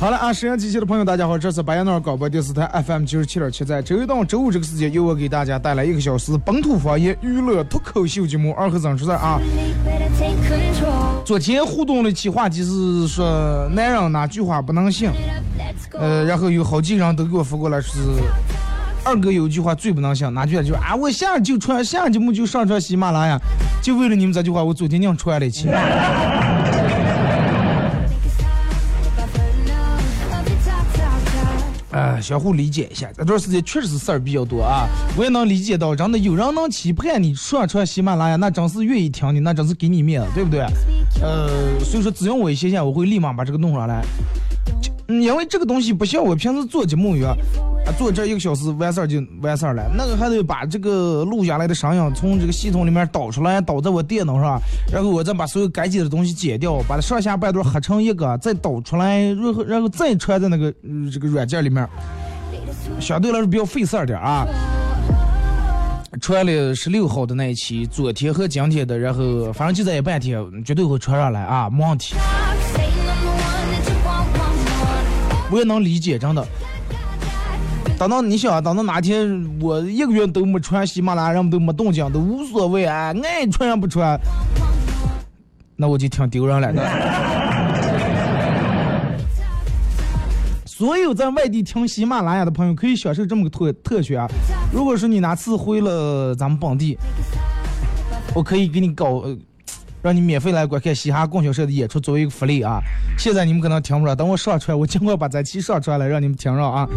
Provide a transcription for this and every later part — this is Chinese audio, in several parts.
好了啊，沈阳机器的朋友，大家好，这是白羊脑广播电视台 FM 九十七点七，在周一到周五这个时间，由我给大家带来一个小时本土方言娱乐脱口秀节目《二和尚说事》啊。昨天互动的期话题是说男人哪句话不能信，呃，然后有好几个人都给我发过来是。二哥有一句话最不能信，哪句话？就啊，我下就传下节目就上传喜马拉雅，就为了你们这句话，我昨天硬传了一期。呃，相互理解一下，这段时间确实是事儿比较多啊，我也能理解到，真的有人能期盼你上传喜马拉雅，那真是愿意听你，那真是给你面子，对不对？呃，所以说只要我一歇下，我会立马把这个弄上来，因为这个东西不像我平时做节目一样，啊，做这一个小时完事儿就完事儿了，那个还得把这个录下来的声音从这个系统里面导出来，导在我电脑上，然后我再把所有该剪的东西剪掉，把它上下半段合成一个，再导出来，然后然后再传在那个、这个软件里面，相对来说比较费事儿点啊。传了十六号的那一期，昨天和今天的，然后反正就在一半天，绝对会传上来啊，没问题。我也能理解，真的。等到你想，等到哪天我一个月都没穿喜马拉雅，人们都没动静，都无所谓啊，爱穿不穿，那我就挺丢人了。所有在外地听喜马拉雅的朋友可以享受这么个特特权啊！如果说你哪次回了咱们本地，我可以给你搞，让你免费来观看嘻哈供销社的演出，作为一个福利啊！现在你们可能听不着，等我上传，我尽快把这期上传来，让你们听着啊！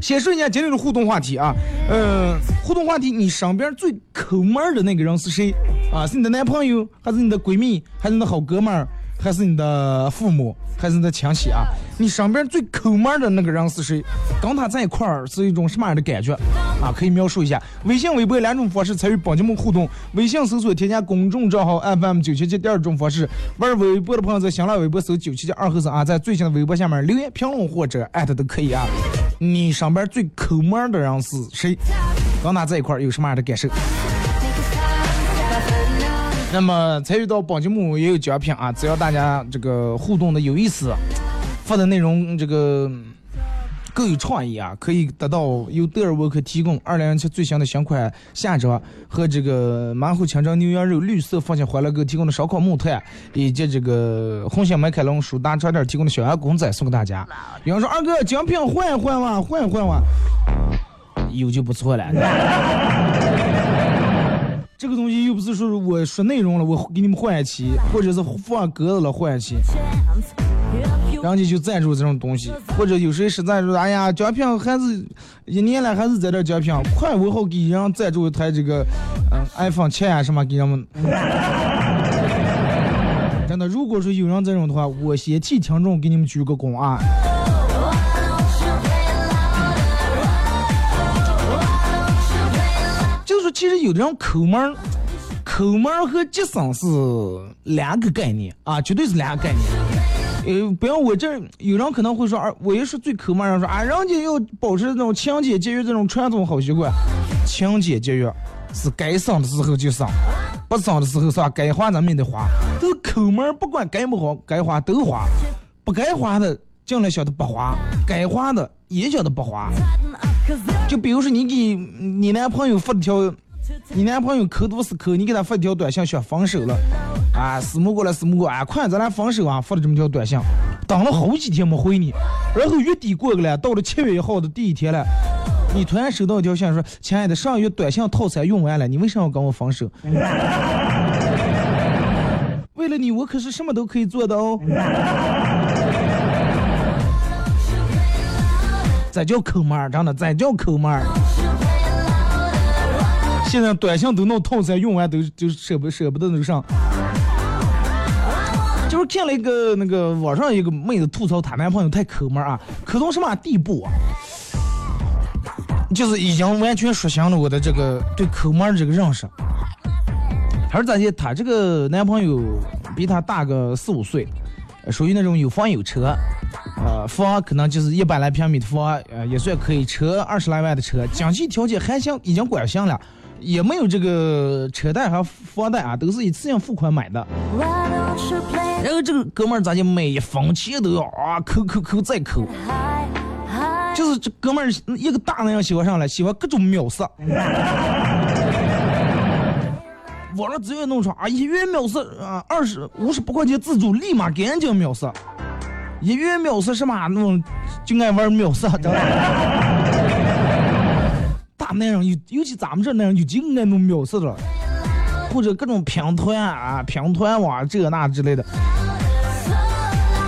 先说一下今天的互动话题啊，呃，互动话题，你身边最抠门的那个人是谁啊？是你的男朋友，还是你的闺蜜，还是你的好哥们儿，还是你的父母，还是你的亲戚啊？你身边最抠门的那个人是谁？跟他在一块儿是一种什么样的感觉啊？可以描述一下。微信、微博两种方式参与本节目互动，微信搜索添加公众账号 FM 九七七，第二种方式，玩微博的朋友在新浪微博搜九七七二和尚啊，在最新的微博下面留言评论或者艾特都可以啊。你身边最抠门的人是谁？跟他在一块儿有什么样的感受？那么参与到本节目也有奖品啊，只要大家这个互动的有意思，发的内容这个够有创意啊，可以得到由德尔沃克提供二零零七最新的新款夏装和这个马虎清蒸牛羊肉绿色放心欢乐购提供的烧烤木炭，以及这个红星美凯龙舒达茶店提供的小鸭公仔送给大家。有人说二哥奖品换一换哇，换一换哇，有就不错了。这个东西又不是说我说内容了，我给你们换一期，或者是放鸽子了换一期，人家就赞助这种东西，或者有谁实在说，哎呀，奖品还是一年了还是在这奖品，快我好给人赞助一台这个嗯 iPhone 七啊什么给人们。真的，如果说有人这种的话，我先替听众给你们鞠个躬啊！其实有的人抠门儿，抠门儿和节省是两个概念啊，绝对是两个概念。呃，不要我这有人可能会说，啊，我也是最抠门儿，人说啊，人家要保持这种勤俭节约这种传统好习惯，勤俭节约是该省的时候就省，不省的时候是吧？该花咱们也得花。都抠门儿，不管该不好，该花都花，不该花的尽量晓得不花，该花的也晓得不花。就比如说你给你男朋友发条，你男朋友抠都是抠，你给他发条短信想分手了，啊，私募过来私募过，啊，快咱俩分手啊，发了这么条短信，等了好几天没回你，然后月底过去了，到了七月一号的第一天了，你突然收到一条信说：“亲爱的，上月短信套餐用完了，你为什么要跟我分手？” 为了你，我可是什么都可以做的哦。这叫抠门儿，真的，这叫抠门儿。现在短信都弄套餐用完都就舍不舍不得那个上。就是看了一个那个网上一个妹子吐槽她男朋友太抠门儿啊，抠到什么地步啊？就是已经完全刷新了我的这个对抠门儿这个认识。她说咋的？她这个男朋友比她大个四五岁，属于那种有房有车，呃，房可能就是一百来平米的房，呃，也算可以，车二十来万的车，经济条件还行，已经管行了，也没有这个车贷和房贷啊，都是一次性付款买的。然后这个哥们儿咋就？每一分钱都要啊抠抠抠再抠，就是这哥们儿一个大男人喜欢上了，喜欢各种秒杀。网上直接弄出啊，一元秒杀啊，二十五十八块钱自助，立马赶紧秒杀。一元秒杀什么那种，就爱玩秒杀，知道吧？大男人尤尤其咱们这男人就净爱弄秒杀的，或者各种拼团啊、拼团哇这那之类的。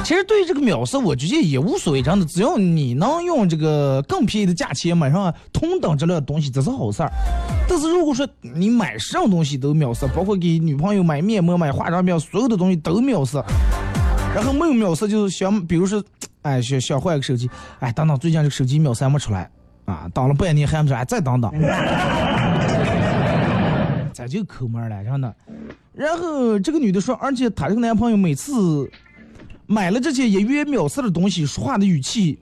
其实对于这个秒杀，我觉得也无所谓，真的，只要你能用这个更便宜的价钱买上同等质量的东西，这是好事儿。但是如果说你买什么东西都秒杀，包括给女朋友买面膜、买化妆品，所有的东西都秒杀，然后没有秒杀就是想，比如说，哎，想想换个手机，哎，等等，最近这个手机秒杀没出来啊，等了半年还没出来，再等等，咱就抠门了，真的。然后这个女的说，而且她这个男朋友每次。买了这些一元秒杀的东西，说话的语气，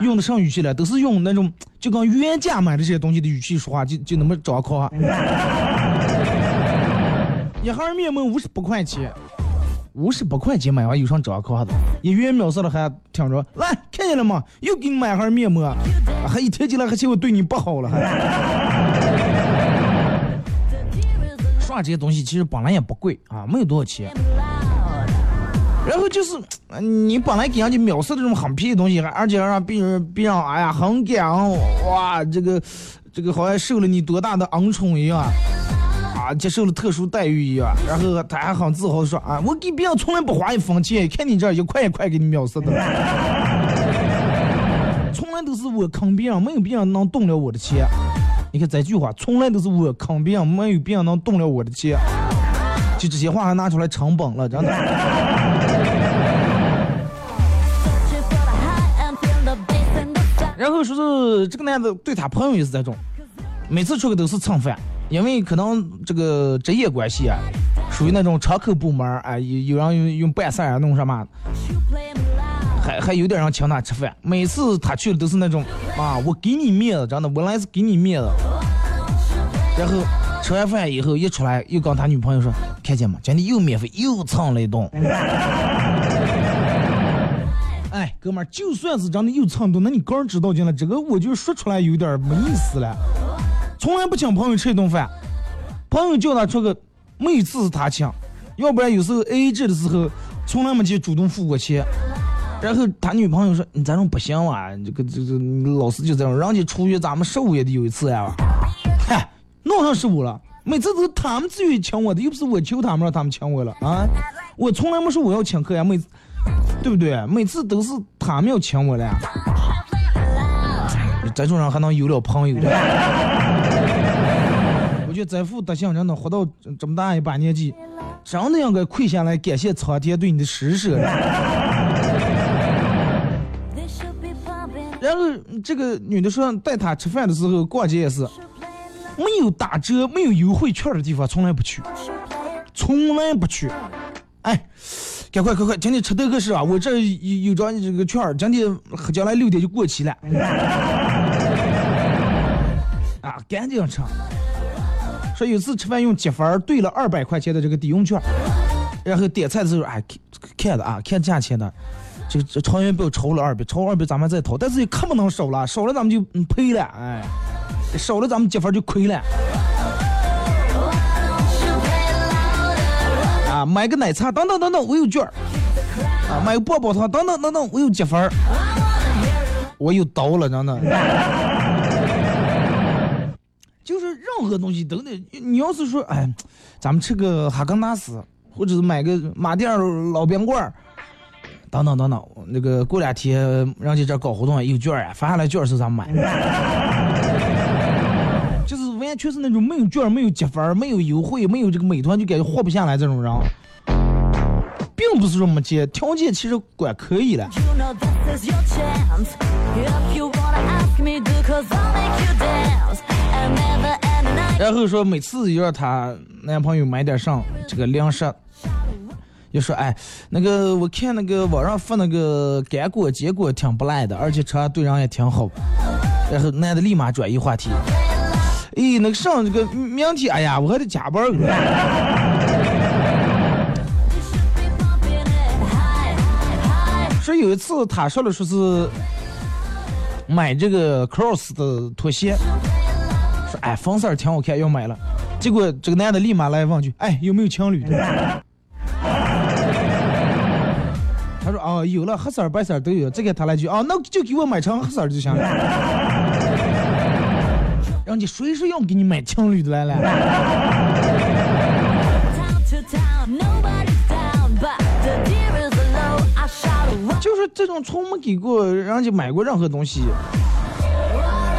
用的上语气了，都是用那种就跟原价买的这些东西的语气说话，就就那么张口。一盒面膜五十八块钱，五十八块钱买完有上张口的，一元秒杀的还听着，来看见了吗？又给你买盒面膜，还一贴进来还嫌我对你不好了，还。刷这些东西其实本来也不贵啊，没有多少钱。然后就是，你本来给人家秒杀这种很便宜的东西，还而且让别人别人哎呀很感恩，哇，这个这个好像受了你多大的恩宠一样，啊，接受了特殊待遇一样。然后他还很自豪说啊，我给别人从来不花一分钱，看你这一块一块给你秒杀的，从来都是我坑别人，没有别人能动了我的钱。你看这句话，从来都是我坑别人，没有别人能动了我的钱。就这些话还拿出来成本了，真的。然后说是这个男的对他朋友也是这种，每次出去都是蹭饭，因为可能这个职业关系啊，属于那种窗口部门儿，哎，有有人用用办事啊弄什么，还还有点人请他吃饭。每次他去的都是那种啊，我给你面子，真的，我来是给你面子。然后吃完饭以后一出来，又跟他女朋友说，看见吗？今天又免费又蹭了一顿。哎，哥们儿，就算是真的有蹭多，那你个人知道进来，这个我就说出来有点没意思了。从来不请朋友吃一顿饭，朋友叫他出个，每次是他请，要不然有时候 A A 制的时候，从来没去主动付过钱。然后他女朋友说：“你这种不行啊，这个这个老是就这样，人家出去咱们十五也得有一次呀。”嗨，弄上十五了，每次都是他们自愿请我的，又不是我求他们让他们请我了啊！我从来没说我要请客呀，每次。对不对？每次都是他们要请我了，这种人还能有了朋友的？我觉得这副德行真的活到这么大一把年纪，真的应该跪下来感谢苍天对你的施舍。然后这个女的说带他吃饭的时候逛街也是，没有打折、没有优惠券的地方从来不去，从来不去。哎。赶快快快，今天吃这个是啊，我这有有张这个券儿，今天将来六点就过期了。啊，赶紧吃。说有次吃饭用积分兑了二百块钱的这个抵用券，然后点菜的时候，哎，看的啊，看价钱的，这这超元不要超了二百，超二百咱们再掏，但是也可不能少了，少了咱们就赔了，哎，少了咱们积分就亏了。买个奶茶，等等等等，我有券儿。啊，买个棒棒糖，等等等等，我有积分儿，我有刀了，真的。就是任何东西都得，你要是说，哎，咱们吃个哈根达斯，或者是买个马甸老冰棍儿，等等等等，那个过两天人家这搞活动有券儿啊，发下来券儿是咱买，完全是那种没有券、没有积分、没有优惠、没有这个美团就感觉活不下来这种人，并不是说没钱，条件其实管可以了。You know this is your chance. If you wanna ask me, do cause I'll make you dance. And never end the night. 然后说每次要让她男朋友买点上这个零食，就说哎，那个我看那个网上发那个干果结果挺不赖的，而且吃对人也挺好。然后男的立马转移话题，哎，那个上这个明天，哎呀，我还得加班儿。说有一次他说了说是买这个 cross 的拖鞋，说哎粉色挺好看要买了，结果这个男的立马来问句，哎有没有情侣的？他说哦有了，黑色儿白色儿都有，这个他来句哦那就给我买成黑色儿就行了。人家谁说要给你买情侣的来了? 就是这种从没给过人家买过任何东西，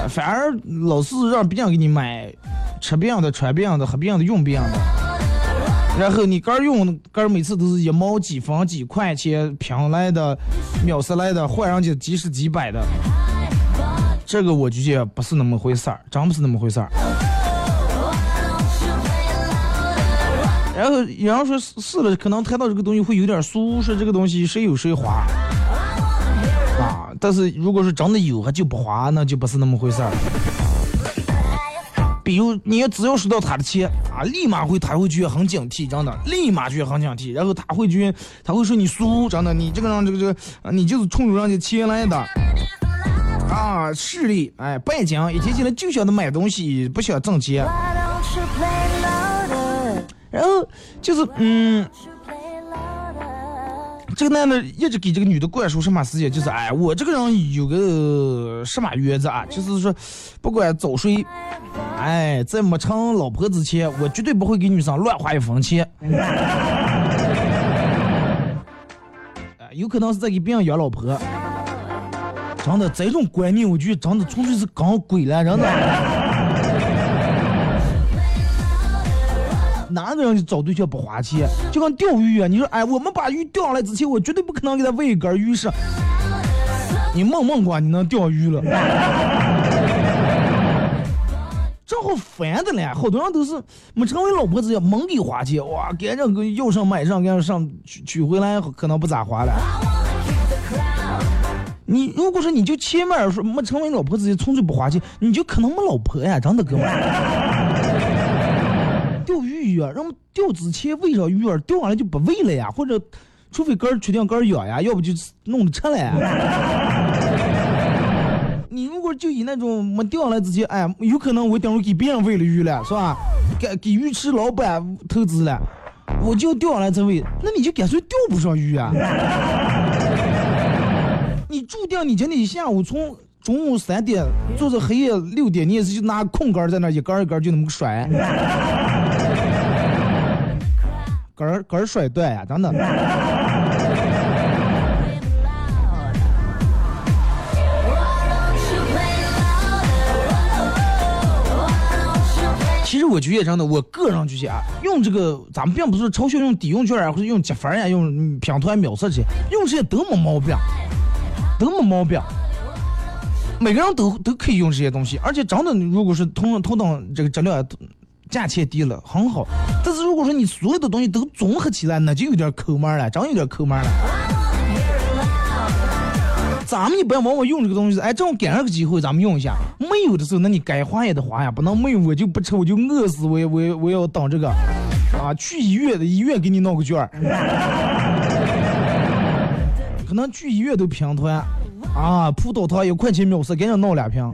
反而老是让别人给你买，吃别样的，穿别样的，喝别样的，用别样的。然后你杆儿用杆儿每次都是一毛几分几块钱拼来的，秒杀来的，换人家几十几百的，这个我就觉得不是那么回事儿，真不是那么回事儿。然后有人说是是了，可能谈到这个东西会有点俗，说这个东西谁有谁花。啊，但是如果是真的有，还就不花，那就不是那么回事儿。比如你要只要收到他的钱啊，立马会他会觉得很警惕，真的，立马觉得很警惕，然后他会觉得他会说你俗，真的，你这个人这个这个，你就是冲着人家钱来的。啊，势力，哎，拜金，一天起来就想着买东西，不想挣钱。然后就是，嗯，这个男的一直给这个女的灌输什么思想，就是哎，我这个人有个什么原则啊，就是说，不管早睡，哎，在没成老婆之前，我绝对不会给女生乱花一分钱。有可能是在给别人养老婆。真的，这种观念，我觉得真的纯粹是搞鬼了，真的。哪个人找对象不花钱？就跟钓鱼一啊，你说，哎，我们把鱼钓上来之前，我绝对不可能给他喂一根鱼食。你梦梦过你能钓鱼了？正好烦的嘞，好多人都是没成为老婆之前猛给花钱，哇，给人个要上买上，给人上娶娶回来可能不咋花了。你如果说你就前面说没成为老婆之前纯粹不花钱，你就可能没老婆呀，真的哥们儿。钓鱼啊，让我们钓之前喂上鱼饵，钓上来就不喂了呀，或者除非杆儿确定杆儿养呀，要不就弄着吃了呀。你如果就以那种没钓上来之前，哎，有可能我等会给别人喂了鱼了，是吧？给给鱼池老板投资了，我就钓上来才喂，那你就干脆钓不上鱼啊。你注定你今天下午从中午三点坐到黑夜六点，你也是就拿空杆在那儿一杆一杆就那么甩，杆儿杆儿甩断呀，真的。其实我觉得真的，我个人觉得啊，用这个咱们并不是嘲笑用抵用券啊，或者用积分呀、用嗯拼团秒杀这些，用这些都没毛病，都没毛病。每个人都都可以用这些东西，而且真的，如果是同同等这个质量，价钱低了很好。但是如果说你所有的东西都综合起来，那就有点抠门了，真有点抠门了。咱们一般往往用这个东西，哎，正好赶上个机会，咱们用一下。没有的时候，那你该花也得花呀，不能没有我就不吃，我就饿死，我也我也我要等这个，啊，去医院的医院给你弄个券，可能去医院都平摊，啊，葡萄糖一块钱秒杀，给人弄两瓶。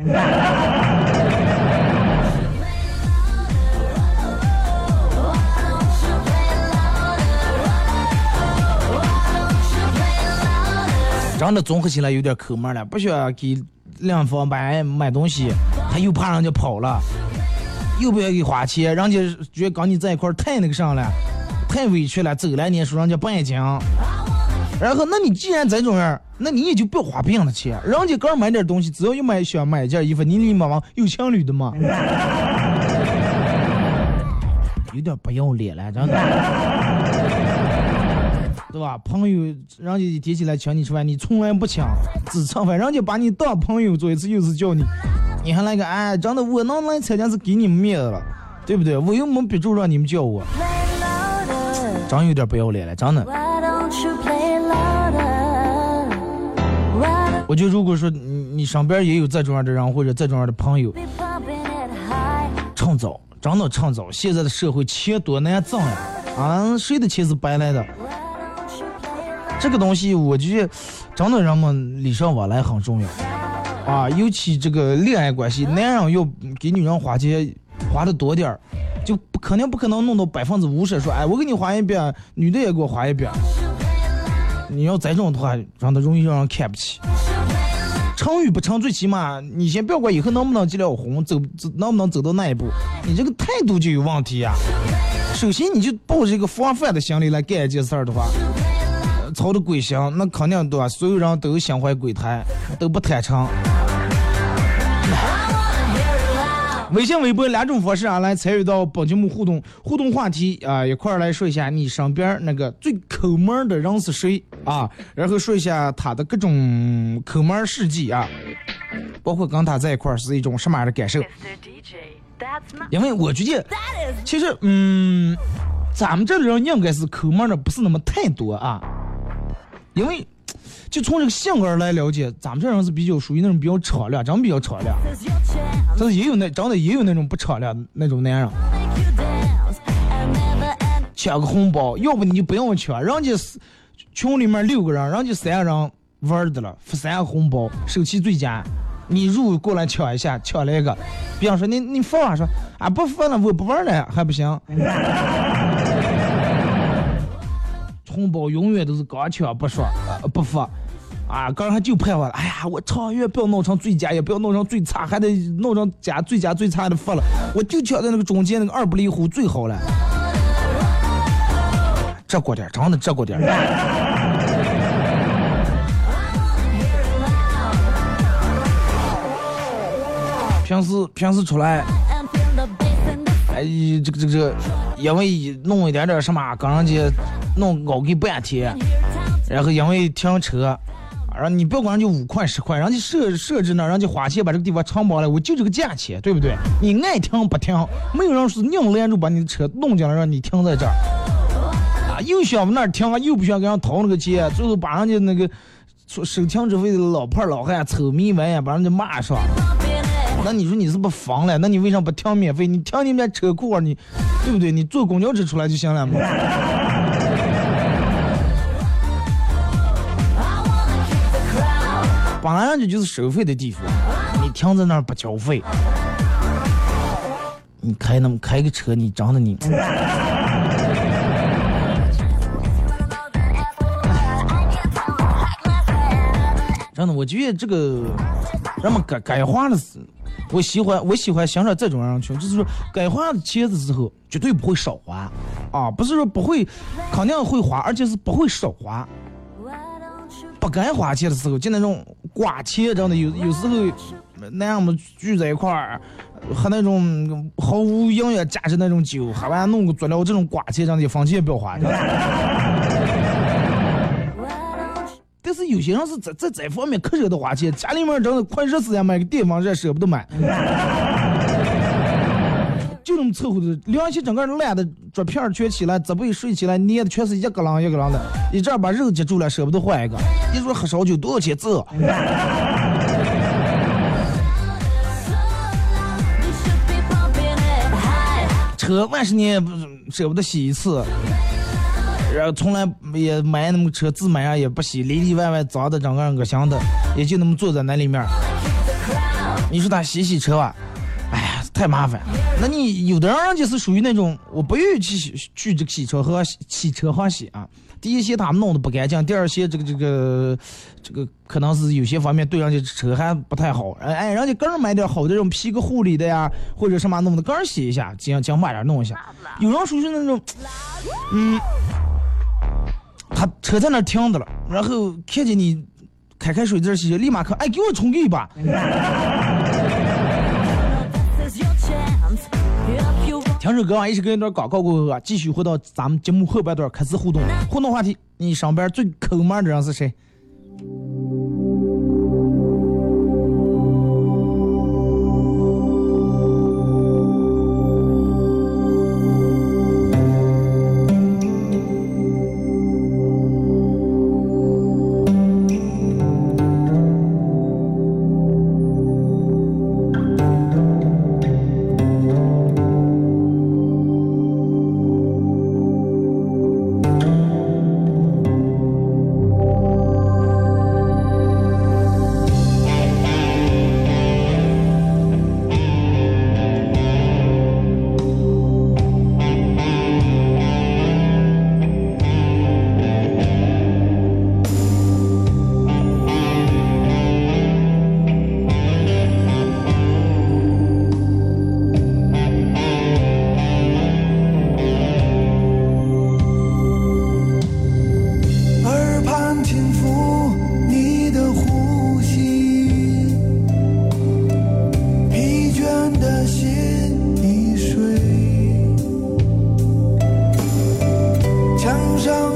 真的综合起来有点抠门了，不需要给两方买买东西，他又怕人家跑了，又不愿意花钱，人家觉得跟你在一块太那个啥了，太委屈了，走了你说人家不爱讲。然后，那你既然这种样，那你也就不花别人的钱，人家刚买点东西，只要一买想买一件衣服，你立马往有情侣的嘛，有点不要脸了，真的。对吧？朋友，人家一提起来请你吃饭，你从来不请，只蹭饭。人家把你当朋友做一次，又是叫你，你还来个哎，真的，我能来参加是给你们面子了，对不对？我又没逼住让你们叫我，真有点不要脸了，真的。觉得如果说你你身边也有这种样的人或者这种样的朋友?趁早，真的趁早。现在的社会钱多难挣呀，啊，谁的钱是白来的?这个东西，我觉得真的人们礼尚往来很重要啊，尤其这个恋爱关系，男人要给女人花钱花的多点儿，就不肯定不可能弄到百分之五十，说哎，我给你花一遍，女的也给我花一遍。你要再这种的话，让他容易让人看不起。成与不成，最起码你先不要管以后能不能结了婚，走走能不能走到那一步，你这个态度就有问题呀、首先你就抱着一个防范的心理来干一件事儿的话，呃操着鬼心，那肯定对吧？所有人都心怀鬼胎，都不坦诚。微信、微博两种方式啊，来参与到本节目互动互动话题啊，一块儿来说一下你身边那个最抠门的人是谁啊？然后说一下他的各种抠门事迹啊，包括跟他在一块儿是一种什么样的感受？因为我觉得，其实嗯，咱们这里人应该是抠门的不是那么太多啊，因为就从这个性格来了解，咱们这人是比较属于那种比较敞亮，真比较敞亮。但是也有那长得也有那种不敞亮的那种男人，抢个红包，要不你就不用抢，人家群里面六个人，人家三个人玩的了，发三个红包，手气最佳。你入过来抢一下，抢了一个，别人说你你发啊，说啊不发了，我不玩了，还不行。红包永远都是刚抢不说、呃不发，啊，刚还就盼望了，哎呀，我长远不要弄成最佳，也不要弄成最差，还得弄成佳最佳最差的发了，我就抢在那个中间那个二不离乎最好了。这过点，真的这过点。平时平时出来，哎，这个这个这个，因为弄一点点什么，跟人家弄熬给半天，然后因为停车，然后你不要管人家五块十块，人家设设置那，人家花钱把这个地方承包了，我就这个价钱，对不对？你爱停不停，没有人是硬拦住把你的车弄进来让你停在这儿，啊，又想往那儿停，又不想给人掏那个钱，最后把人家那个收停车费的老婆老汉臭迷完，把人家骂上。那你说你是不是疯了？那你为啥不停免费？你停你们车库啊，你对不对？你坐公交车出来就行了嘛。本来人家就是收费的地方，你停在那儿不交费，你开那么开个车，你真的你，真的，我觉得这个人们该该花的是，我喜欢我喜欢欣赏这种人群，就是说该花的钱的时候绝对不会少花，啊，不是说不会，肯定会花，而且是不会少花。不该花钱的时候，就那种刮钱，真的有有时候男人们聚在一块儿，喝那种毫无营养价值那种酒，喝完弄个佐料，这种刮钱真的一分钱也不要花。有些人是在在这方面可舍得花钱，家里面真的快热死呀，买个电风扇舍不得买，就这么凑合的，凉气整个烂的桌片儿全起来，泽被睡起来，捏的全是一个啷一个啷的，一阵儿把肉接住了，舍不得换一个。你说喝烧酒多少钱这？车万十年不舍不得洗一次，然后从来也买那么车自买啊也不洗，里里外外脏的整个恶心的，也就那么坐在那里面。你说他洗洗车吧，哎呀，太麻烦。那你有的人就是属于那种我不愿意去去这个洗车和洗车行洗啊。第一些他们弄得不干净，第二些这个这个这个可能是有些方面对人家车还不太好。哎，人家个人买点好的这种皮革护理的呀，或者什么弄的，个人洗一下，尽尽慢点弄一下。有人属于那种，嗯，他车在那儿停着了，然后看见你开开水这儿洗，立马看，哎，给我冲个一把。听首歌啊，一起跟一段广告过后啊，继续回到咱们节目后半段开始互动。互动话题：你上班最抠门的人是谁？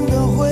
的回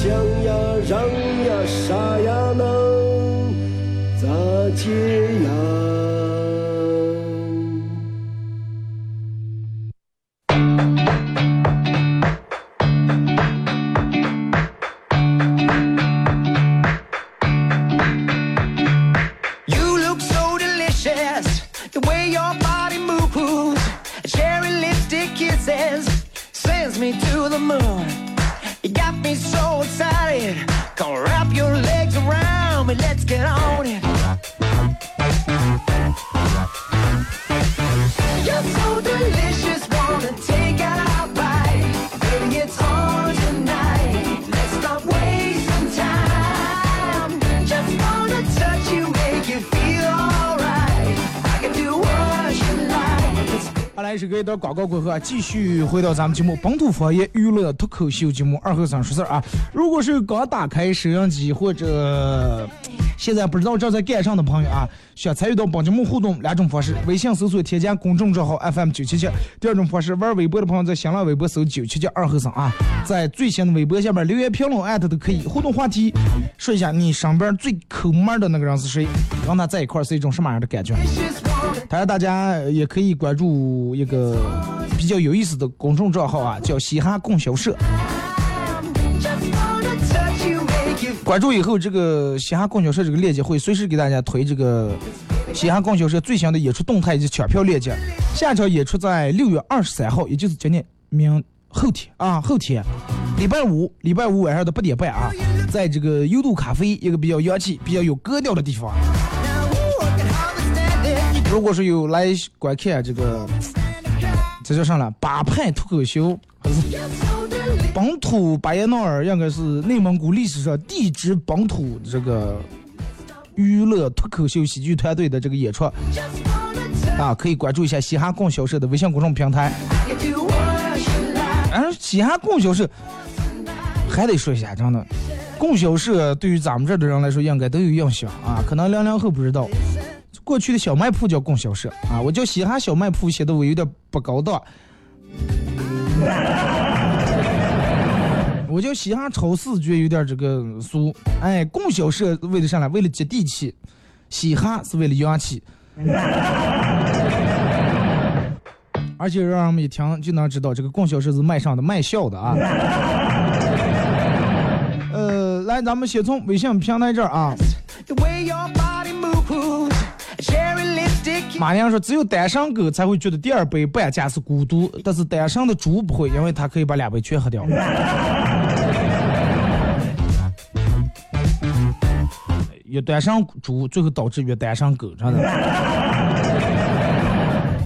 想要隔一段广告过后啊，继续回到咱们节目本土方言娱乐脱口秀节目二后生说事儿啊。如果是刚打开收音机或者现在不知道正在干上的朋友啊，想参与到本节目互动两种方式：微信搜索添加公众账号 FM 九七七；第二种方式，玩微博的朋友在新浪微博搜九七七二后生啊，在最新的微博下面留言评论艾特都可以。互动话题，说一下你身边最抠门的那个人是谁，跟他在一块是一种什么样的感觉？当然，大家也可以关注一个比较有意思的公众账号啊，叫嘻哈供销社。关注以后，这个嘻哈供销社这个链接会随时给大家推这个嘻哈供销社最新的演出动态以及抢票链接。下场演出在六月二十三号，也就是今天明后天啊，后天礼拜五，礼拜五晚上的八点半啊，在这个优度咖啡一个比较洋气、比较有格调的地方。如果是有来观看这个，这叫啥了？八派脱口秀，本土巴彦淖尔，应该是内蒙古历史上第一支本土这个娱乐脱口秀喜剧团队的这个演出啊，可以关注一下嘻哈供销社的微信公众平台。you, do what you like. 而嘻哈供销社还得说一下，真的，供销社对于咱们这儿的人来说，应该都有印象啊。可能零零后不知道，过去的小卖铺叫供销社啊，我叫嘻哈小卖铺，显得我有点不高档。我叫嘻哈超市，觉得有点这个俗。哎，供销社为了啥呢？为了接地气，嘻哈是为了洋气。而且让人们一听就能知道，这个供销社是卖上的、卖笑的啊。呃，来，咱们先从微信平台这儿啊。The way your body moves. 马良说，只有单身狗才会觉得第二杯半价是孤独，但是单身的猪不会，因为它可以把两杯全喝掉。越单身猪最后导致越单身狗，真的。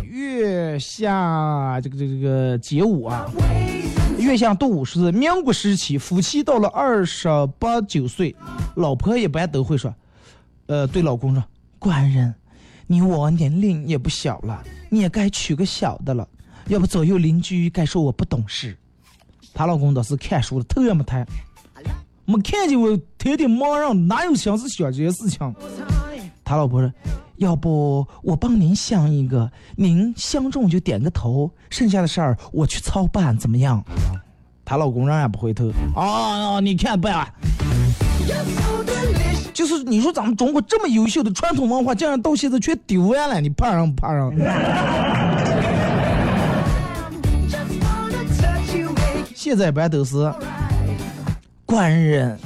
月下这个这个这个街舞啊，月下动物是民国时期夫妻到了二十八九岁，老婆一般都会说，呃，对老公说，官人，你我年龄也不小了，你也该娶个小的了，要不左右邻居该说我不懂事。她老公倒是看书的头也没抬，没看见我天天忙人，哪有心思想这些事情？他老婆说：“要不我帮您相一个，您相中就点个头，剩下的事儿我去操办，怎么样？”她老公仍然不回头。哦，你看办。就是你说咱们中国这么优秀的传统文化，竟然到现在全丢完了，你怕人不怕人？Just wanna touch you, make 现在一般都是官人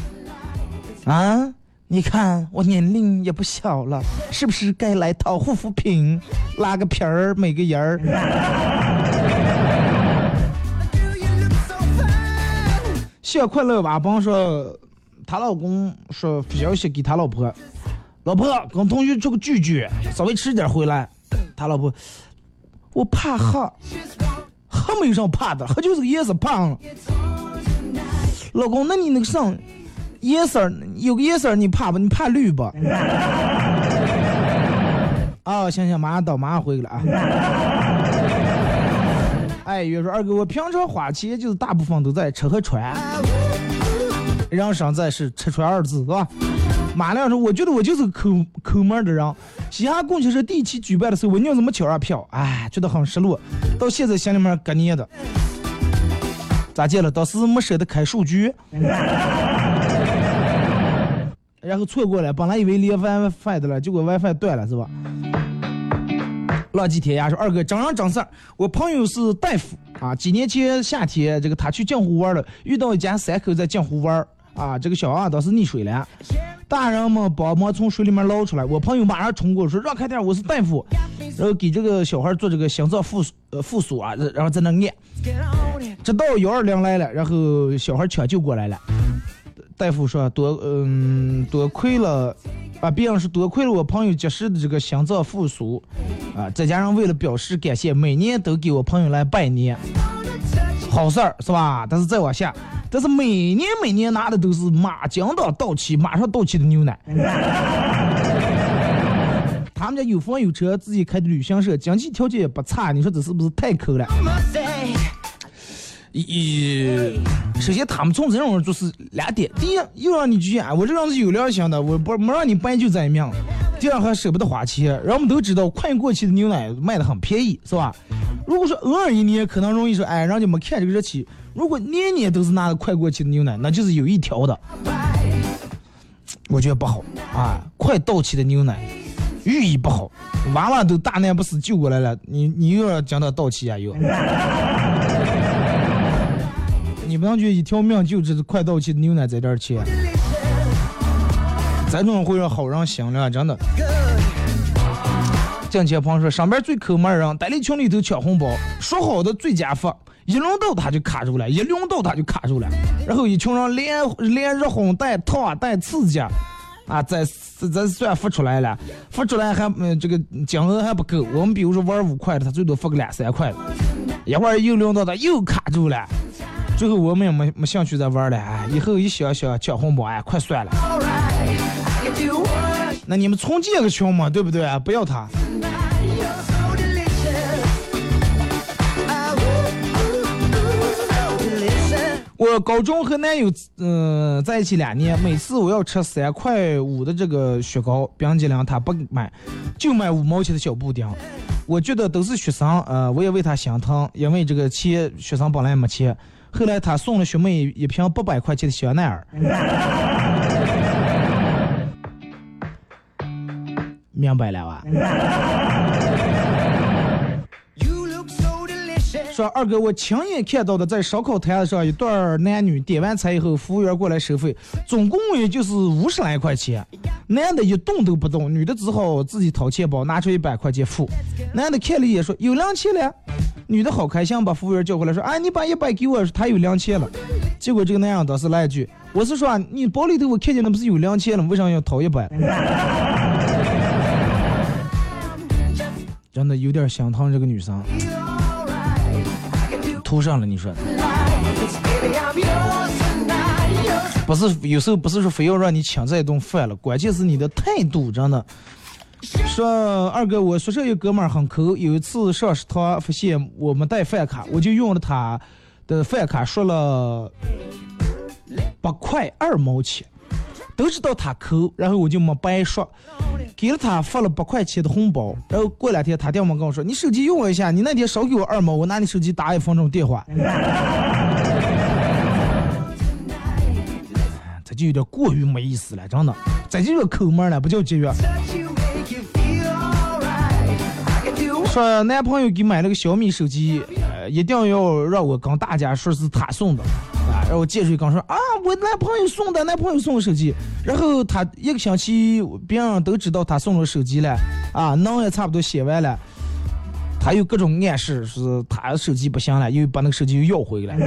啊，你看我年龄也不小了，是不是该来套护肤品，拉个皮儿，美个人儿？you look so fine. 小快乐吧，甭说，她老公说发消息给他老婆，老婆跟同学出个聚聚，稍微吃点回来。他老婆，我怕黑，黑没有啥怕的，黑就是个颜色胖了。老公，那你那个上颜色有个颜色你怕不？你怕绿不？啊，行行，马上到，马上回去了啊。哎，约说二哥，我平常花钱就是大部分都在吃和穿，人生在世，吃穿二字是吧？马亮说，我觉得我就是个抠抠门儿的人。嘻哈共青社第一期举办的时候，我娘子没抢上票，哎，觉得很失落，到现在心里面搁捏的。咋见了？当时没舍得开数据，然后错过了，本来以为连 WiFi 的了，结果 WiFi 断了，是吧？浪迹天涯说：“二哥，真人真事儿，我朋友是大夫啊。几年前夏天，这个他去镜湖玩了，遇到一家三口在镜湖玩啊。这个小娃当时溺水了，大人们帮忙从水里面捞出来。我朋友马上冲过来说：让开点，我是大夫。然后给这个小孩做这个心脏复苏呃复苏啊，然后在那按。直到幺二零来了，然后小孩抢救过来了。大夫说多嗯多亏了啊，别人是多亏了我朋友及时的这个心脏复苏啊，再加上为了表示感谢，每年都给我朋友来拜年，好事儿是吧？但是再往下，但是每年每年拿的都是马将到到期马上到期的牛奶。他们家有房有车，自己开的旅行社，经济条件也不差，你说这是不是太抠了？一，首先他们从这种人就是两点：第一，又让你去啊，我这人是有良心的，我不没让你白就这一命；第二，还舍不得花钱。人我们都知道，快过期的牛奶卖的很便宜，是吧？如果说偶尔一年，可能容易说，哎，人家没看这个日期；如果年年都是拿的快过期的牛奶，那就是有一条的，我觉得不好啊！快到期的牛奶，寓意不好，娃娃都大难不死救过来了，你你又要讲它到期啊又。你不能就一条命就这快到期的牛奶在这儿切，这种会让好人心了，真的。近前朋友说，上边最抠门人，单立群里头抢红包，说好的最佳发，一轮到他就卡住了，一轮到他就卡住了，然后一群人连连热红带烫带刺激，啊，再再算付出来了，付出来还嗯这个金额还不够，我们比如说玩五块的，他最多付个两三块，一会儿又轮到他又卡住了。最后我们也没没兴趣再玩了，哎，以后一想想抢红包，哎，快算了。那你们重建个群嘛，对不对？不要他。高中和男友嗯、在一起两年，每次我要吃三块五的这个雪糕冰激凌，他不买，就买五毛钱的小布丁。我觉得都是学生，呃，我也为他心疼，因为这个钱学生本来没钱。后来他送了学妹一瓶八百块钱的香奈儿，明白了吧？说二哥，我亲眼看到的，在烧烤摊子上，一对男女点完菜以后，服务员过来收费，总共也就是五十来块钱。男的一动都不动，女的只好自己掏钱包，拿出一百块钱付。男的看了一眼，说有零钱了。女的好开心，把服务员叫过来，说：“哎，你把一百给我，他有零钱了。”结果这个男人当时来一句：“我是说，你包里头我看见那不是有零钱了，为啥要掏一百？”真的有点心疼这个女生，图上了你说。不是有时候不是说非要让你请这一顿饭了，关键是你的态度，真的。说二哥，我宿舍有哥们很抠，有一次上食堂发现我没带饭卡，我就用了他的饭卡刷了八块二毛钱，都知道他抠，然后我就没白刷，给了他发了八块钱的红包，然后过两天他电话跟我说，你手机用我一下，你那天少给我二毛，我拿你手机打一分钟电话。这就有点过于没意思了，真的，这就叫抠门了，不叫节约。说男朋友给买了个小米手机，呃，一定要让我跟大家说是他送的，然后接着刚说啊，我男朋友送的，男朋友送我手机，然后他一个星期，别人都知道他送了手机了，啊，能也差不多写完了，他有各种暗示是他手机不行了，又把那个手机又要回来，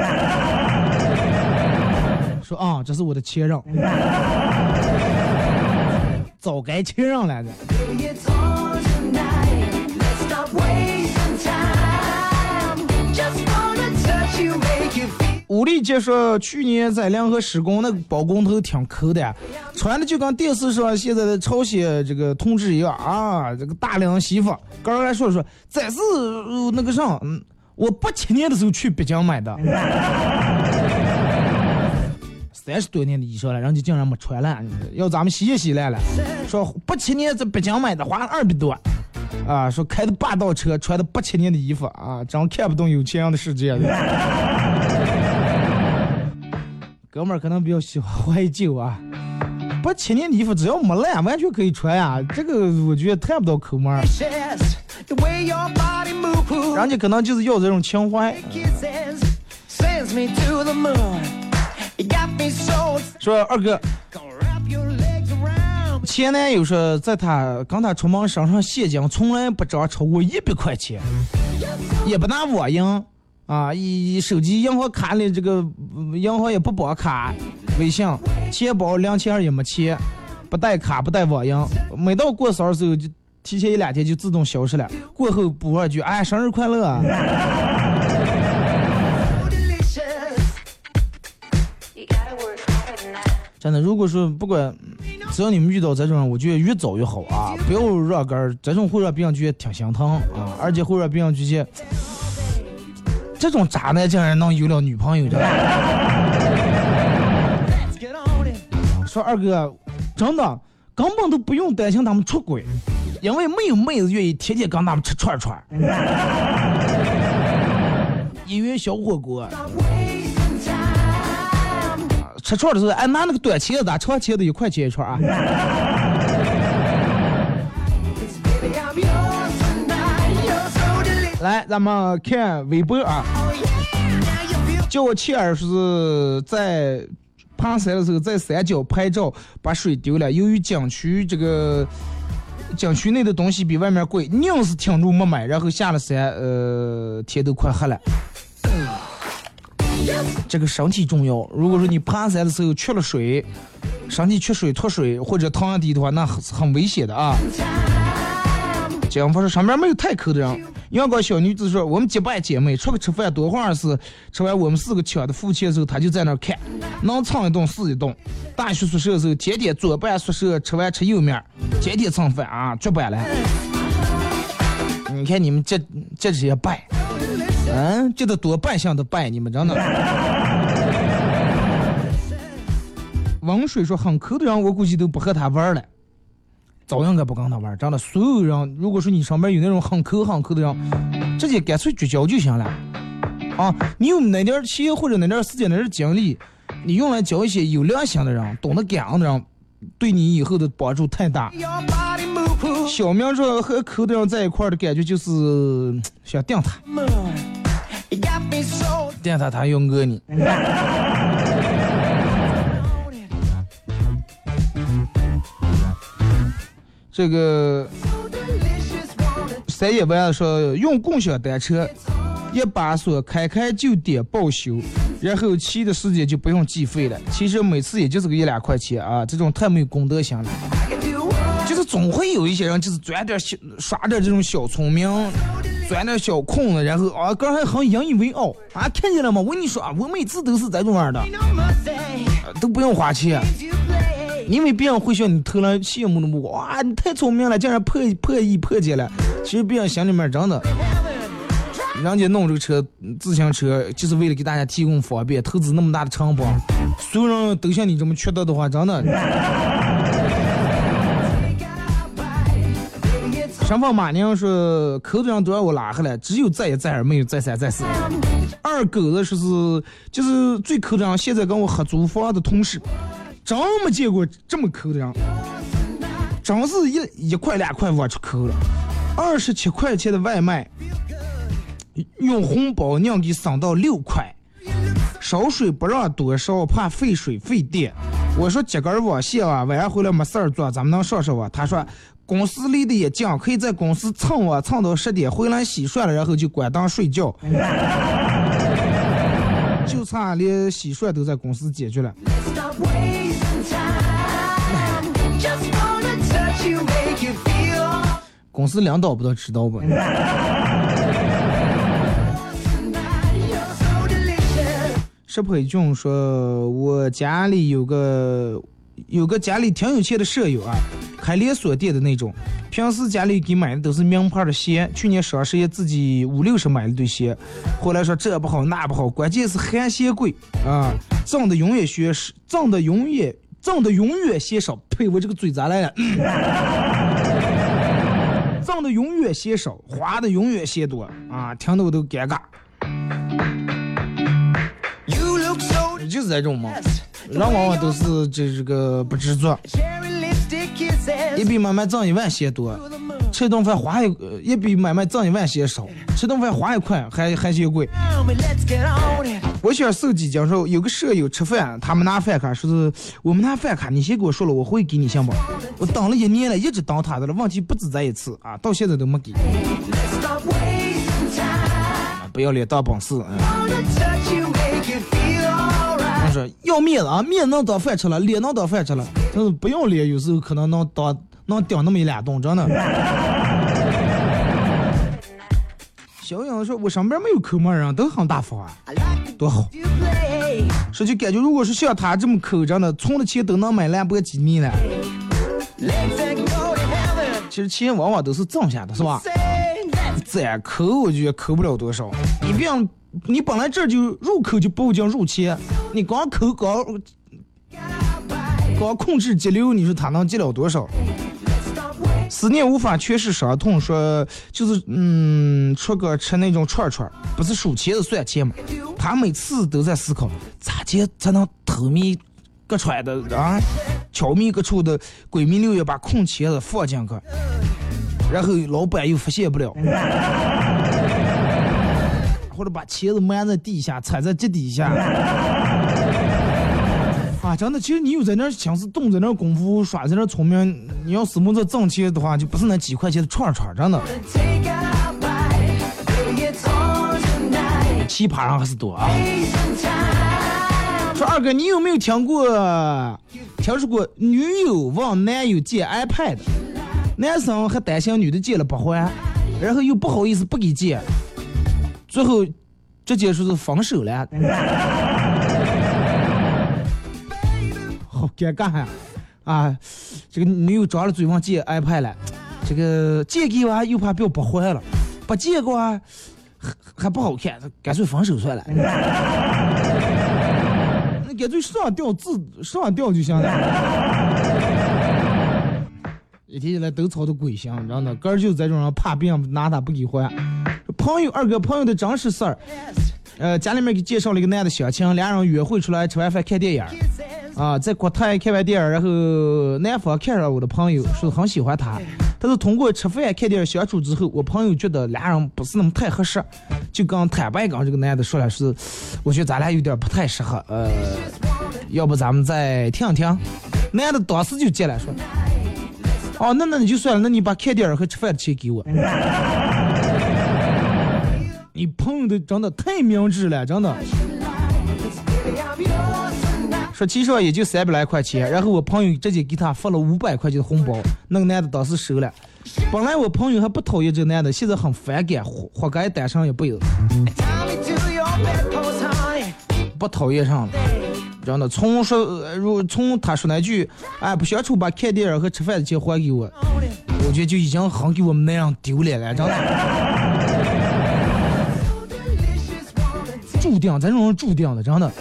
说啊，这是我的前任，早该前任来着。武力杰说，去年在联合施工，那个包工头挺抠的，穿的就跟电视上现在的朝鲜这个同志一样啊，这个大龄媳妇。刚刚还说说，这是那个啥，嗯，我八七年的时候去北京买的，三十多年的衣裳了，人家竟然没穿烂，要咱们洗也洗烂了。说八七年在北京买的，花了二百多。啊，说开的霸道车，穿的八七年的衣服啊，真看不懂有钱人的世界。哥们儿可能比较喜欢怀旧啊。八七年的衣服，只要没烂，完全可以穿啊。这个我觉得太不到抠门儿。人家可能就是要这种情怀。说二哥，前男友说在他跟他出门身上现金从来不涨超过一百块钱，也不拿我赢。啊，一手机银行卡里这个银行也不绑卡，微信钱包零钱也没钱，不带卡不带网银，每到过生日时候就提前一两天就自动消失了，过后补上一句哎生日快乐。真的，如果说不管，只要你们遇到这种人，我觉得越早越好啊，不要让根儿，这种会让别人觉得挺心疼啊，而且会让别人觉得这种渣男竟然能有了女朋友，这说二哥，真的根本都不用担心他们出轨，因为没有妹子愿意天天跟他们吃串串儿，一元小火锅。吃串的时候，哎，拿那个短茄子，长茄子一块钱一串啊。来，咱们看微博啊。叫我妻儿是在爬山的时候在山脚拍照，把水丢了。由于景区这个景区内的东西比外面贵，硬是挺住没买，然后下了山，呃，天都快黑了。这个身体重要。如果说你爬山的时候缺了水，身体缺水脱水或者躺下地的话，那很很危险的啊。警方说上面没有太抠的人。阳光小女子说：“我们结拜姐妹出去吃饭，多会儿是吃完我们四个抢的付钱的时候，她就在那儿看，能蹭一顿是一顿。大学宿舍的时候，天天左半宿舍吃完吃右面，天天蹭饭啊，绝版了。你看你们这这些拜，嗯，这得多扮相的拜，你们真的。王水说很抠的人，我估计都不和他玩了。早应该不跟他玩，真的。所有人，如果说你身边有那种很抠很抠的人，直接干脆绝交就行了。啊，你有哪点钱或者哪点时间、哪点精力，你用来交一些有良心的人、懂得感恩的人，对你以后的帮助太大。小明说和抠的人在一块的感觉就是想定他，Moon. You got me so 定他他要讹你。这个 delicious. Wanna 三爷完了说用共享单车，一把锁开开就点报修，然后骑的时间就不用计费了。其实每次也就是个一两块钱啊，这种太没有公德心了。就是总会有一些人就是钻点小耍点这种小聪明，钻点小空子，然后啊，个人还很引以为傲啊，看见了吗？我跟你说啊，我每次都是这种样的，都不用花钱，因为别人会向你投来羡慕的目光。哇，你太聪明了，竟然破破译破解了。其实别人心里面真的，人家弄这个车自行车就是为了给大家提供方便，投资那么大的成本，所有人都像你这么缺德的话，真的。上访马宁说，口头上都让我拉黑了，只有再一再二，没有再三再四。二狗子说是就是最抠的人，现在跟我合租房的同事，真没见过这么抠的人，真是一一块两块往出抠了。二十七块钱的外卖，用红包娘给省到六块，烧水不让多烧，怕费水费电。我说接根网线啊，晚上回来没事儿做，咱们能上上网？他说公司离得也近，可以在公司蹭网蹭到十点，回来洗涮了，然后就关灯睡觉。就差连洗涮都在公司解决了。公司领导不都知道不.石培俊说，我家里有个有个家里挺有钱的舍友啊，开连锁店的那种，平时家里给买的都是名牌的鞋，去年双十一自己五六十买了对鞋，后来说这不好那不好，关键是寒鞋贵啊，挣的永远学挣的永远挣的永远嫌少，呸，我这个嘴咋来了？挣的永远嫌少，花的永远嫌多啊，听得我都尴尬。You look so 就是这种嘛，人往往都是这这个不知足.一比买卖挣一万嫌多，吃顿饭花一呃一比买卖挣一万嫌少，吃顿饭花一块还还嫌贵。我想手机讲说，有个舍友吃饭，他们拿饭卡，说是我们拿饭卡，你先给我说了，我会给你行不？我等了一年了，一直等他的了，问题不止这一次啊，到现在都没给.不要脸当本事。嗯说要面子啊，面能当饭吃了，脸能当饭吃了，但是不要脸，有时候可能能当能顶那么一两顿，真的。小杨说：“我身边没有抠门人，都很大方啊，多好。说就感觉，如果是像他这么抠，真的存的钱都能买兰博基尼了。其实钱往往都是挣下的，是吧？再抠，我觉得抠不了多少。你别让，你本来这就入口就不讲入钱，你光抠光光控制节流，你说他能节了多少？思念无法诠释伤痛，说就是嗯，出个吃那种串串，不是数钱是算钱嘛？他每次都在思考，咋接才能偷米个揣的啊，悄密个处的闺蜜六月把空钱子放进去，然后老板又发现不了，或者把茄子埋在地下，踩在脚底下。啊，真的，其实你有在那儿心思动，在那儿功夫，耍在那儿聪明，你要是没这挣钱的话，就不是那几块钱的串串，真的，奇葩还是多啊。说二哥，你有没有听过，听说过女友问男友借 iPad，男生还担心女的借了不还，然后又不好意思不给借，最后直接说是分手了。好尴尬呀！啊，这个女友张了嘴问借 iPad 了，这个借给我又怕表不还了，不借给我还还不好看，干脆分手算了。那干脆上吊自上吊就行了。一提起来都操的鬼香，真的，哥儿就这种人怕别人拿他不给还。朋友二哥朋友的真实事儿，呃，家里面给介绍了一个男的相亲，俩人约会出来吃完饭看电影。啊，在国泰看完电影，然后男方看上我的朋友，说很喜欢他，但是通过吃饭看电影相处之后，我朋友觉得俩人不是那么太合适，就跟坦白跟这个男的说了，是我觉得咱俩有点不太适合，呃，要不咱们再听听。男的当时就接了说，哦，那那你就算了，那你把看电影和吃饭的钱给我。你朋友的真的太明智了，真的。说其实也就三百来块钱，然后我朋友直接给他发了五百块钱的红包，那个男的当时收了。本来我朋友还不讨厌这个男的，现在很反感，活活该单上一辈子，Tie me to your bedpost, honey. 不讨厌上了。真的，从说如从他说那句，哎，不相处把看电影和吃饭的钱还给我，我觉得就已经很给我们那样丢脸了，真的。注定，咱这种注定的，真的。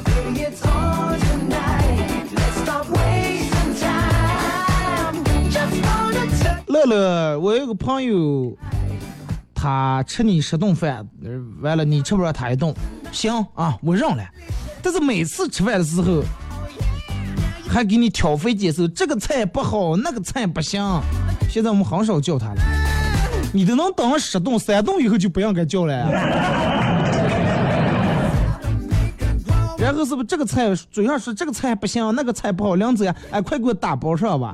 乐乐，我有个朋友，他吃你十顿饭，完了你吃不了他一顿，行啊，我让了。但是每次吃饭的时候，还给你挑肥拣瘦，这个菜不好，那个菜不行。现在我们很少叫他了，你都能等十顿，三顿以后就不让该叫了。然后是不是这个菜嘴上说这个菜不行，那个菜不好，梁子呀，哎，快给我打包上吧。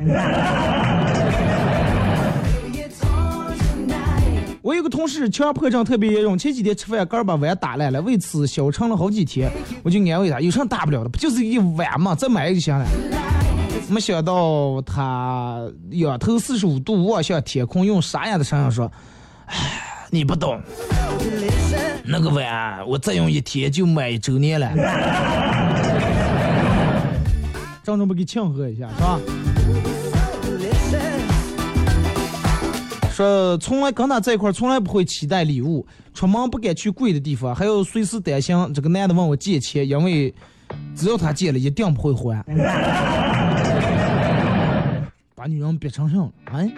我有个同事强迫症特别严重，前几天吃饭刚把碗打烂了，为此消沉了好几天。我就安慰他，有啥大不了的，不就是一碗嘛，再买一个就行了。没想到他仰头四十五度望向天空，用沙哑的声音说：“唉，你不懂，那个碗我再用一天就买一周年了。”郑重不给庆贺一下，是吧？说从来跟他在一块儿，从来不会期待礼物，出门不敢去贵的地方，还要随时担心这个男的问我借钱，因为只要他借了，一定不会还。把女人逼成这样，哎，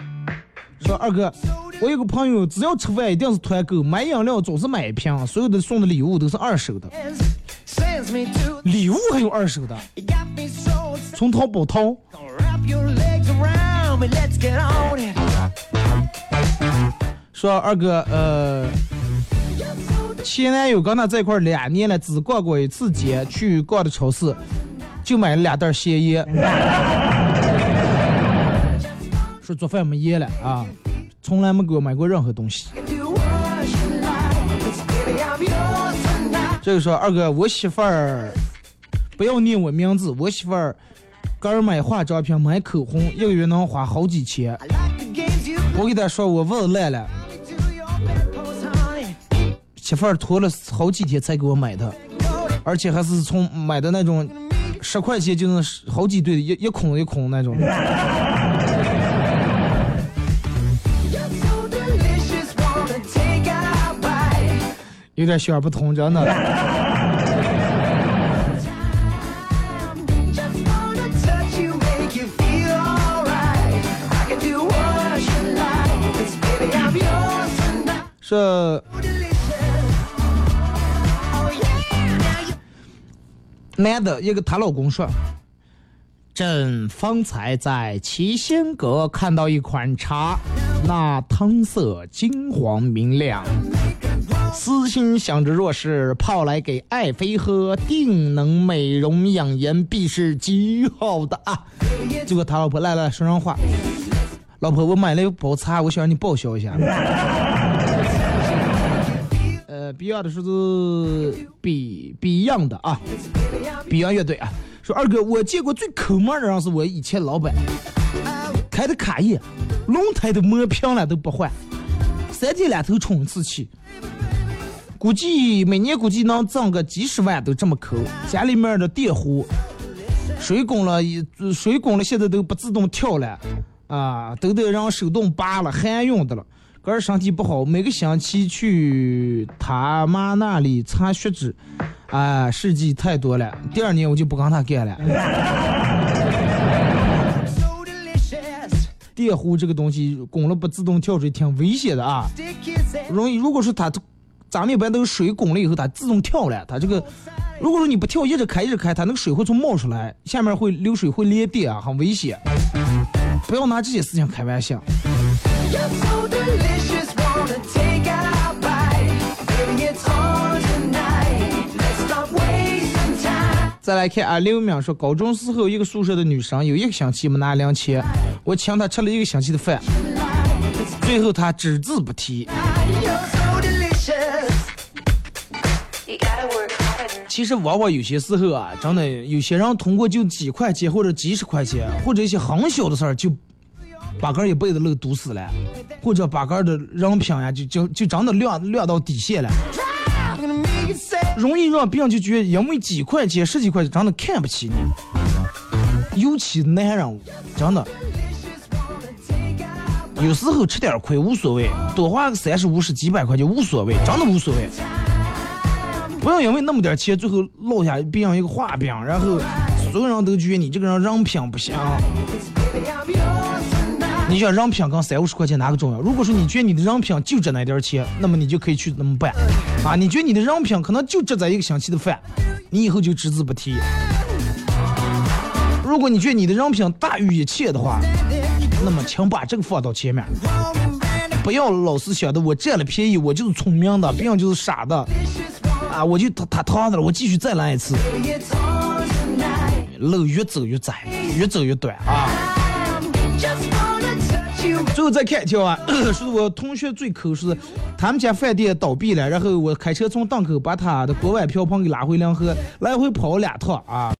说二哥，我有个朋友，只要吃饭一定是团购，买饮料总是买一瓶，所有的送的礼物都是二手的，礼物还有二手的，从淘宝淘。说二哥，呃，前男友跟他在一块两年了，只逛过一次街，去逛的超市，就买了两袋咸盐。说做饭没盐了啊，从来没给我买过任何东西。这个说二哥，我媳妇儿不要念我名字，我媳妇儿给儿买化妆品、买口红，一个月能花好几千。我给他说我问烂了，媳妇儿拖了好几天才给我买的，而且还是从买的那种十块钱就能好几对一一孔一孔那种。有点小不通，真的。是男的，一个她老公说：“朕方才在七仙阁看到一款茶，那汤色金黄明亮。私心想着，若是泡来给爱妃喝，定能美容养颜，必是极好的啊！”结果他老婆来了，说上话：“老婆，我买了一包茶，我想让你报销一下。”，Beyond 的数字 B Beyond 的啊，Beyond 乐队啊，说二哥，我见过最抠门的人是我以前老板，开的卡宴，轮胎都磨平了都不换，三天两头充一次气，估计每年估计能挣个几十万都这么抠，家里面的电壶，水拱了，水拱了现在都不自动跳了，啊，都得让手动拔了，还用的了。个儿身体不好，每个星期去他妈那里查血脂，啊，事迹太多了。第二年我就不跟他干了。电壶这个东西拱了不自动跳水，挺危险的啊，容易。如果说它咱们一般都是水拱了以后，它自动跳了，它这个如果说你不跳，一直开一直开，它那个水会从冒出来，下面会流水会裂电啊，很危险。不要拿这些事情开玩笑。再来看啊，刘淼说，高中时候一个宿舍的女生有一个星期没拿零钱，我请她吃了一个星期的饭，最后她只字不提。其实往往有些时候啊，真的有些人通过就几块钱或者几十块钱，或者一些很小的事儿，就把个一辈子路堵死了，或者把个的人品呀，就就就真的亮亮到底线了。容易让别人就觉得因为几块钱、十几块钱，真的看不起你。尤其男人，真的，有时候吃点亏无所谓，多花个三十、五十、几百块钱无所谓，真的无所谓。不要因为那么点钱，最后落下别人一个画饼，然后所有人都觉得你这个人人品不行。你想人品跟三五十块钱哪个重要？如果说你觉得你的人品就值那点钱，那么你就可以去那么办啊。你觉得你的人品可能就值咱一个星期的饭，你以后就只字不提。如果你觉得你的人品大于一切的话，那么请把这个放到前面，不要老是想着我占了便宜，我就是聪明的，别人就是傻的啊！我就他他他的了，我继续再来一次，路越走越窄，越走越短啊！最后再看一条啊，是我同学最抠，是他们家饭店倒闭了，然后我开车从档口把他的锅碗瓢盆给拉回两河，来回跑两趟啊。